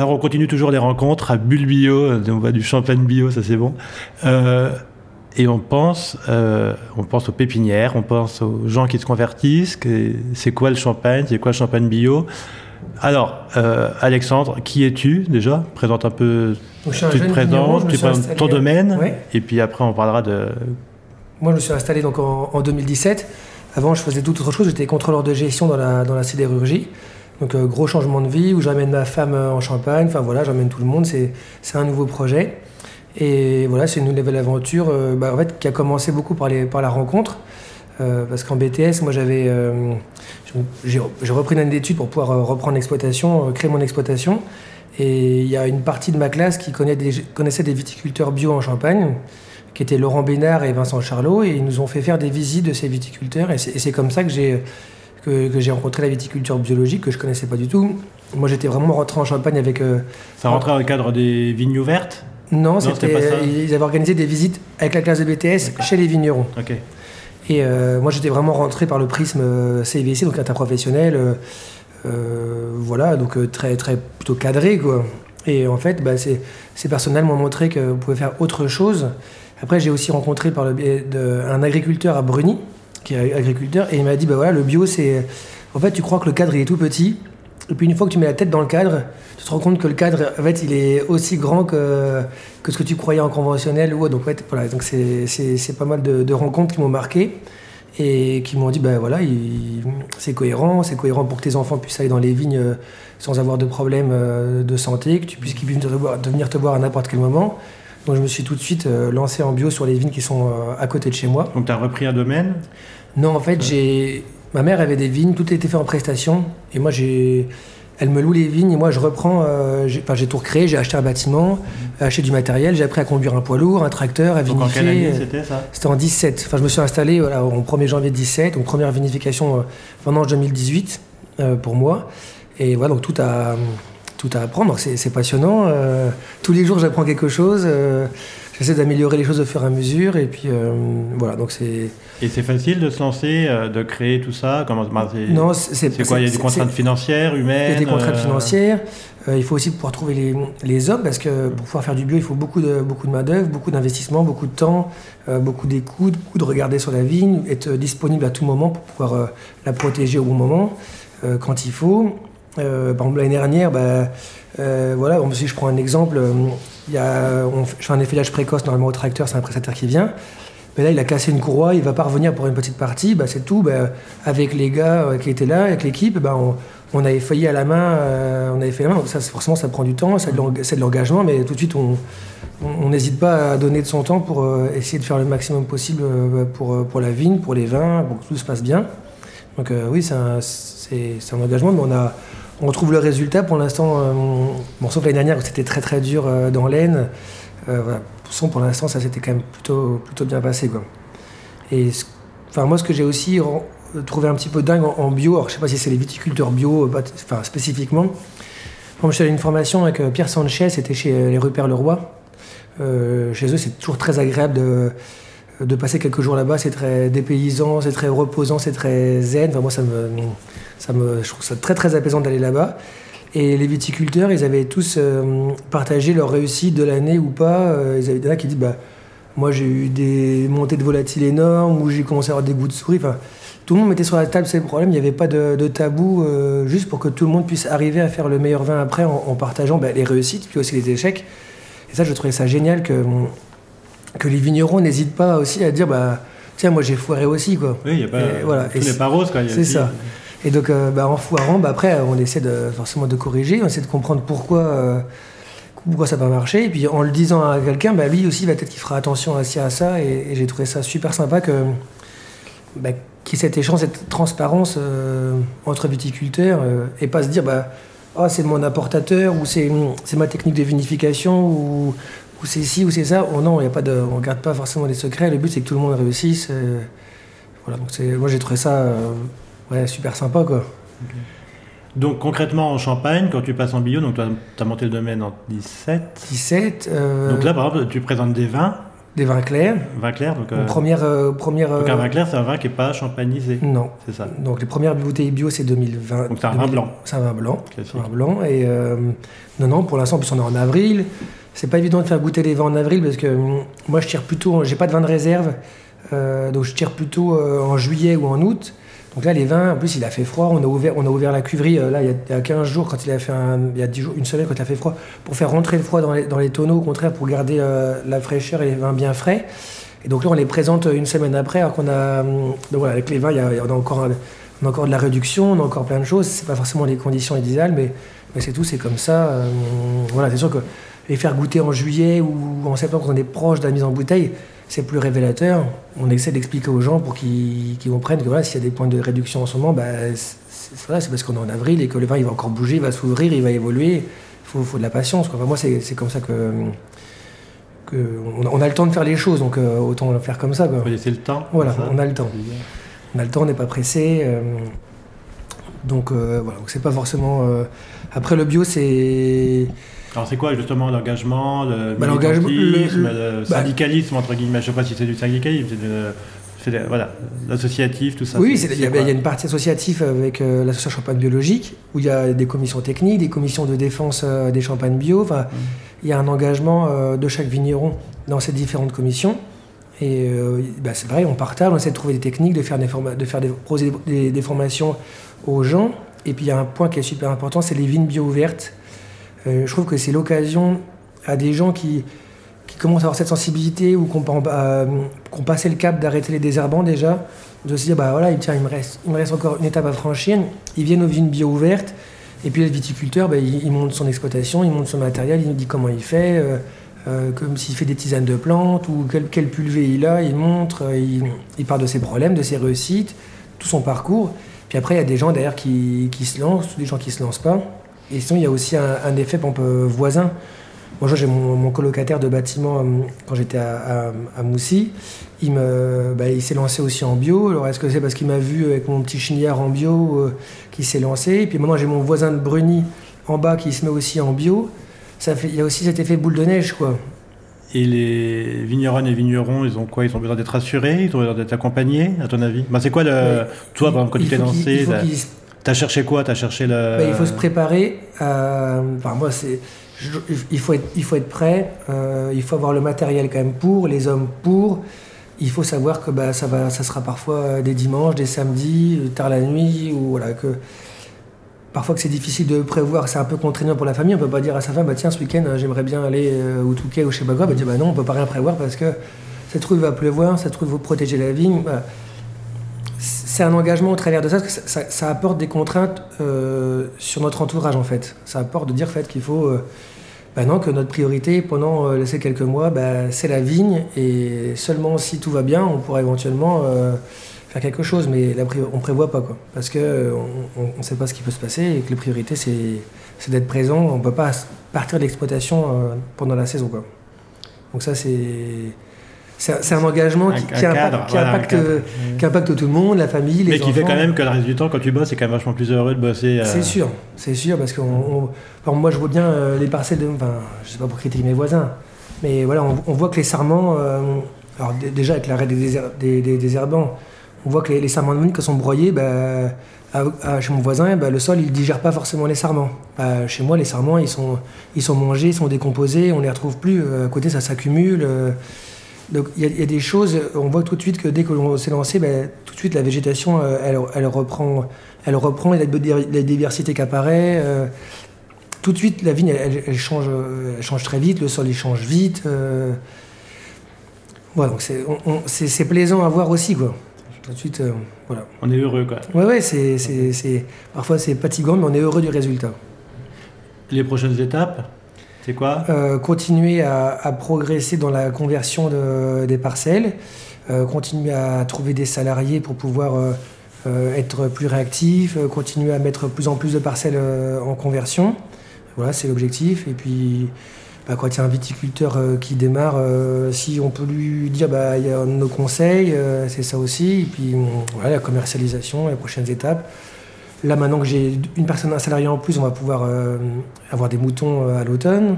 Alors on continue toujours les rencontres à Bulle Bio, on voit du champagne bio, ça c'est bon. Euh, et on pense, euh, on pense aux pépinières, on pense aux gens qui se convertissent. C'est quoi le champagne C'est quoi le champagne bio Alors, euh, Alexandre, qui es-tu déjà? Présente un peu. tu te présentes, tu présentes ton domaine, et puis après on parlera de. Moi, je me suis installé donc en, 2017. Avant, je faisais tout autre chose. J'étais contrôleur de gestion dans la, dans la sidérurgie. Donc, euh, gros changement de vie où j'amène ma femme en Champagne. Enfin, voilà, j'emmène tout le monde. C'est un nouveau projet. Et voilà, c'est une nouvelle aventure euh, bah, qui a commencé beaucoup par, la rencontre. Euh, parce qu'en BTS, moi j'avais, euh, j'ai repris une année d'études pour pouvoir reprendre l'exploitation, créer mon exploitation. Et il y a une partie de ma classe qui connaissait des viticulteurs bio en Champagne, qui étaient Laurent Bénard et Vincent Charlot, et ils nous ont fait faire des visites de ces viticulteurs. Et c'est comme ça que j'ai que, j'ai rencontré la viticulture biologique que je connaissais pas du tout. Moi, j'étais vraiment rentré en Champagne avec. ça rentrait dans le cadre des vignes ouvertes non, c'était, ils avaient organisé des visites avec la classe de BTS chez les vignerons. Et euh, moi, j'étais vraiment rentré par le prisme euh, CVC, donc interprofessionnel. Euh, euh, voilà, donc très, très plutôt cadré, quoi. Et en fait, bah, ces, ces personnes m'ont montré que vous pouvez faire autre chose. Après, j'ai aussi rencontré par le biais d'un agriculteur à Bruni, qui est agriculteur, et il m'a dit, bah voilà, le bio, c'est... En fait, tu crois que le cadre, il est tout petit, et puis une fois que tu mets la tête dans le cadre, tu te rends compte que le cadre, en fait, il est aussi grand que, ce que tu croyais en conventionnel. Ou, donc, c'est pas mal de, rencontres qui m'ont marqué et qui m'ont dit, ben voilà, c'est cohérent, c'est cohérent pour que tes enfants puissent aller dans les vignes euh, sans avoir de problème euh, de santé, que tu puisses qu'ils puissent venir te voir à n'importe quel moment. Donc je me suis tout de suite euh, lancé en bio sur les vignes qui sont à côté de chez moi. Donc tu as repris un domaine? Non, en fait, j'ai Ma mère avait des vignes, tout était fait en prestation. Et moi, j'ai. Elle me loue les vignes et moi je reprends. Euh, j'ai, enfin, j'ai tout recréé, j'ai acheté un bâtiment, mmh. acheté du matériel, j'ai appris à conduire un poids lourd, un tracteur, à vinifier. Donc en quelle année c'était ça? C'était en 17. Enfin, je me suis installé voilà, au 1er janvier 17, donc première vinification euh, pendant 2018 euh, pour moi. Et voilà, donc tout à, tout à apprendre. Donc c'est, passionnant. Euh, tous les jours j'apprends quelque chose. Euh, j'essaie d'améliorer les choses au fur et à mesure. Et puis euh, voilà, donc c'est. Et c'est facile de se lancer, de créer tout ça? Comment Non, c'est quoi? Il y a des contraintes financières, humaines Il y a des contraintes financières. il faut aussi pouvoir trouver les, les, hommes parce que pour pouvoir faire du bio, il faut beaucoup de, beaucoup de main-d'œuvre, beaucoup d'investissement, beaucoup de temps, beaucoup d'écoute, beaucoup de regarder sur la vigne, être disponible à tout moment pour pouvoir la protéger au bon moment, quand il faut. Par exemple, l'année dernière, bah, voilà, si je prends un exemple, a, on, je fais un effeuillage précoce normalement au tracteur, c'est un prestataire qui vient. Mais là, il a cassé une courroie, il va pas revenir pour une petite partie. Bah, c'est tout. Bah, avec les gars euh, qui étaient là, avec l'équipe, on, avait failli à la main. Euh, on avait fait la main. Ça, forcément, ça prend du temps, c'est de l'engagement, mais tout de suite, on n'hésite pas à donner de son temps pour euh, essayer de faire le maximum possible pour, pour la vigne, pour les vins, pour que tout se passe bien. Donc oui, c'est un, engagement, mais on a on trouve le résultat pour l'instant. Euh, bon, sauf l'année dernière où c'était très très dur euh, dans l'aine. Euh, pour l'instant, ça s'était quand même plutôt, plutôt bien passé. Quoi. Et moi, ce que j'ai aussi trouvé un petit peu dingue en, bio, alors je sais pas si c'est les viticulteurs bio enfin, spécifiquement. Moi, je suis allé à une formation avec Pierre Sanchez, c'était chez les Rupert Leroy. chez eux, c'est toujours très agréable de, de passer quelques jours là-bas. C'est très dépaysant, c'est très reposant, c'est très zen. Enfin, moi, ça me, ça me, je trouve ça très très apaisant d'aller là-bas. Et les viticulteurs, ils avaient tous euh, partagé leur réussite de l'année ou pas. Euh, ils avaient des qui disent bah, Moi, j'ai eu des montées de volatiles énormes, ou j'ai commencé à avoir des goûts de souris. Enfin, tout le monde mettait sur la table ces problèmes. Il n'y avait pas de, tabou, euh, juste pour que tout le monde puisse arriver à faire le meilleur vin après en, partageant bah, les réussites, puis aussi les échecs. Et ça, je trouvais ça génial que, que les vignerons n'hésitent pas aussi à dire bah, Tiens, moi j'ai foiré aussi. Quoi. Oui, il n'y a pas. voilà. Tout n'est pas rose. C'est ça. Et donc, euh, bah, en foirant, bah, après, on essaie de, forcément de corriger, on essaie de comprendre pourquoi, euh, pourquoi ça va marcher. Et puis, en le disant à quelqu'un, bah, lui aussi, va peut-être qu'il fera attention à, à ça. Et, j'ai trouvé ça super sympa que, bah, qu'il y ait cet échange, cette transparence euh, entre viticulteurs et pas se dire, bah, oh, c'est mon apportateur ou c'est, c'est ma technique de vinification ou, ou c'est ci ou c'est ça. Oh, non, y a pas de, on ne garde pas forcément des secrets. Le but, c'est que tout le monde réussisse. voilà, donc moi, j'ai trouvé ça Ouais, super sympa quoi. Donc concrètement en Champagne, quand tu passes en bio, donc tu as, monté le domaine en 17 17. Euh, donc là par exemple, tu présentes des vins des vins clairs. Vin clair, donc. Première, euh, première, donc un euh, vin clair, c'est un vin qui n'est pas champagnisé. Non. C'est ça. Donc les premières bouteilles bio, c'est 2020. Donc c'est un vin 2000 blanc. C'est un vin blanc. Un vin blanc. Et euh, non, non, pour l'instant, en plus on est en avril. C'est pas évident de faire goûter les vins en avril parce que hum, moi je tire plutôt, j'ai pas de vin de réserve, euh, donc je tire plutôt euh, en juillet ou en août. Donc là, les vins, en plus, il a fait froid. On a ouvert, on a ouvert la cuverie euh, là, il y, a, il y a 15 jours, quand il a fait il y a 10 jours, une semaine, quand il a fait froid, pour faire rentrer le froid dans les, tonneaux, au contraire, pour garder la fraîcheur et les vins bien frais. Et donc là, on les présente une semaine après, alors qu'on a. hum, Donc voilà, avec les vins, on, a encore, on a encore de la réduction, on a encore plein de choses. C'est pas forcément les conditions idéales, mais, mais c'est tout, c'est comme ça. Voilà, c'est sûr que les faire goûter en juillet ou en septembre, quand on est proche de la mise en bouteille, c'est plus révélateur. On essaie d'expliquer aux gens pour qu'ils qu'ils comprennent que voilà, s'il y a des points de réduction en ce moment, bah, c'est parce qu'on est en avril et que le vin il va encore bouger, il va s'ouvrir, il va évoluer. Il faut, faut de la patience. Quoi. Enfin, moi, c'est c'est comme ça que, que on, a- on a le temps de faire les choses, donc euh, autant le faire comme ça. Quoi. Laisser le temps. Voilà, on a le temps. On a le temps, on n'est pas pressé. euh, donc euh, voilà, donc c'est pas forcément. Après le bio, c'est Alors c'est quoi justement l'engagement, le Bah, l'engagement, militantisme, le- le, bah- syndicalisme entre guillemets? Je sais pas si c'est du syndicalisme, c'est de- c'est de- voilà, l'associatif, tout ça. Oui, c'est- c'est- il y, a, quoi? il y a une partie associative avec euh, l'association Champagne Biologique, où il y a des commissions techniques, des commissions de défense euh, des champagnes bio. Enfin, il y a un engagement euh, de chaque vigneron dans ces différentes commissions. Et bah, c'est pareil, on partage, on essaie de trouver des techniques, de faire des, forma- de faire des, proposer des, des formations aux gens. Et puis il y a un point qui est super important, c'est les vignes bio ouvertes. Euh, je trouve que c'est l'occasion à des gens qui, commencent à avoir cette sensibilité ou qui ont, euh, passé le cap d'arrêter les désherbants déjà, de se dire bah voilà, il me reste, encore une étape à franchir. Ils viennent aux vignes bio ouvertes et puis le viticulteur, bah, il, monte son exploitation, il monte son matériel, il nous dit comment il fait, euh, comme s'il fait des tisanes de plantes ou quel, quel pulvé il a, il montre, il, parle de ses problèmes, de ses réussites, tout son parcours. Puis après, il y a des gens derrière qui, se lancent, des gens qui se lancent pas. Et sinon, il y a aussi un, un effet pompe voisin. Moi, j'ai mon, mon colocataire de bâtiment euh, quand j'étais à, à- à Moussy. Il, me, bah, il s'est lancé aussi en bio. Alors, est-ce que c'est parce qu'il m'a vu avec mon petit chignard en bio euh, qui s'est lancé? Et puis maintenant, j'ai mon voisin de Bruni en bas qui se met aussi en bio. Ça fait, il y a aussi cet effet boule de neige, quoi. Et les vigneronnes et vignerons, ils ont quoi? Ils ont besoin d'être assurés Ils ont besoin d'être accompagnés, à ton avis? Bah, C'est quoi le. Toi, par exemple, quand tu t'es qu'il- lancé, il faut qu'il t'as cherché quoi? T'as cherché le. Bah, il faut se préparer. Enfin, moi, c'est. Il faut être, il faut être prêt. euh, il faut avoir le matériel quand même pour, les hommes pour. Il faut savoir que bah, ça va, ça sera parfois des dimanches, des samedis, tard la nuit, ou voilà que. Parfois que c'est difficile de prévoir, c'est un peu contraignant pour la famille. On peut pas dire à sa femme, bah tiens, ce week-end, euh, j'aimerais bien aller euh, au Touquet ou pas quoi. Bah, dire, bah non, on peut pas rien prévoir parce que trouve il va pleuvoir, trouve il faut protéger la vigne. Voilà c'est un engagement au travers de ça, parce que ça, apporte des contraintes euh, sur notre entourage en fait. Ça apporte de dire en fait, qu'il faut, euh, bah non, que notre priorité pendant euh, ces quelques mois, bah, c'est la vigne, et seulement si tout va bien, on pourra éventuellement euh, faire quelque chose, mais la on prévoit pas quoi, parce que euh, on ne sait pas ce qui peut se passer, et que la priorité c'est d'être présent. On peut pas partir de l'exploitation euh, pendant la saison quoi. Donc ça c'est c'est un- engagement qui, Un- un qui impacte- qui voilà, impacte, qui impacte tout le monde, la famille, les Mais qui fait enfants. quand même que le reste du temps, quand tu bosses, c'est quand même vachement plus heureux de bosser. euh, C'est sûr, c'est sûr, parce que moi je vois bien euh, les parcelles, de, enfin, je sais pas pour critiquer mes voisins, mais voilà, on, on voit que les sarments, euh, alors déjà avec l'arrêt des, désher- des, des- des herbants, on voit que les, les sarments de vigne, quand sont broyés, bah, à- à- chez mon voisin, bah, le sol il digère pas forcément les sarments. Bah, chez moi, les sarments ils sont, ils sont mangés, ils sont décomposés, on les retrouve plus, euh, à côté ça s'accumule. Donc il y, a- il y a des choses, on voit tout de suite que dès que l'on s'est lancé, ben, tout de suite la végétation, euh, elle, elle reprend, elle reprend, il y a de- la diversité qui apparaît. euh, tout de suite, la vigne, elle, change, euh, elle change très vite, le sol il change vite. euh, voilà, donc c'est, plaisant à voir aussi, quoi. Tout de suite, euh, voilà. On est heureux, quoi. Ouais, ouais, c'est- parfois c'est fatigant, mais on est heureux du résultat. Les prochaines étapes, c'est quoi? Euh, continuer à, progresser dans la conversion de- des parcelles, euh, continuer à trouver des salariés pour pouvoir euh, être plus réactif, continuer à mettre plus en plus de parcelles en conversion. Voilà, c'est l'objectif. Et puis, bah, quand il y a un viticulteur qui démarre, si on peut lui dire, bah, il y a nos conseils, c'est ça aussi. Et puis, voilà, la commercialisation, les prochaines étapes. Là, maintenant que j'ai une personne, un salarié en plus, on va pouvoir euh, avoir des moutons euh, à l'automne.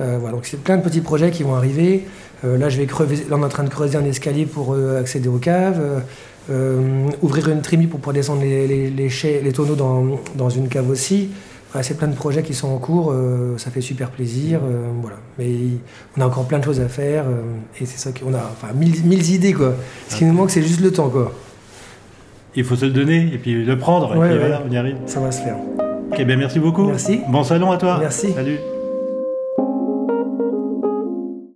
Euh, voilà, donc c'est plein de petits projets qui vont arriver. là, je vais là, on est en train de creuser un escalier pour accéder aux caves. ouvrir une trémie pour pouvoir descendre les, les, les, tonneaux dans, dans, une cave aussi. c'est plein de projets qui sont en cours, ça fait super plaisir. voilà. Mais on a encore plein de choses à faire et c'est ça qu'on a enfin, mille, mille, idées. Quoi. Ce qui nous manque, c'est juste le temps. Quoi. Il faut se le donner et puis le prendre. et puis voilà, on y arrive. Ça va se faire. Ok, bien merci beaucoup. Merci. Bon salon à toi. Merci. Salut.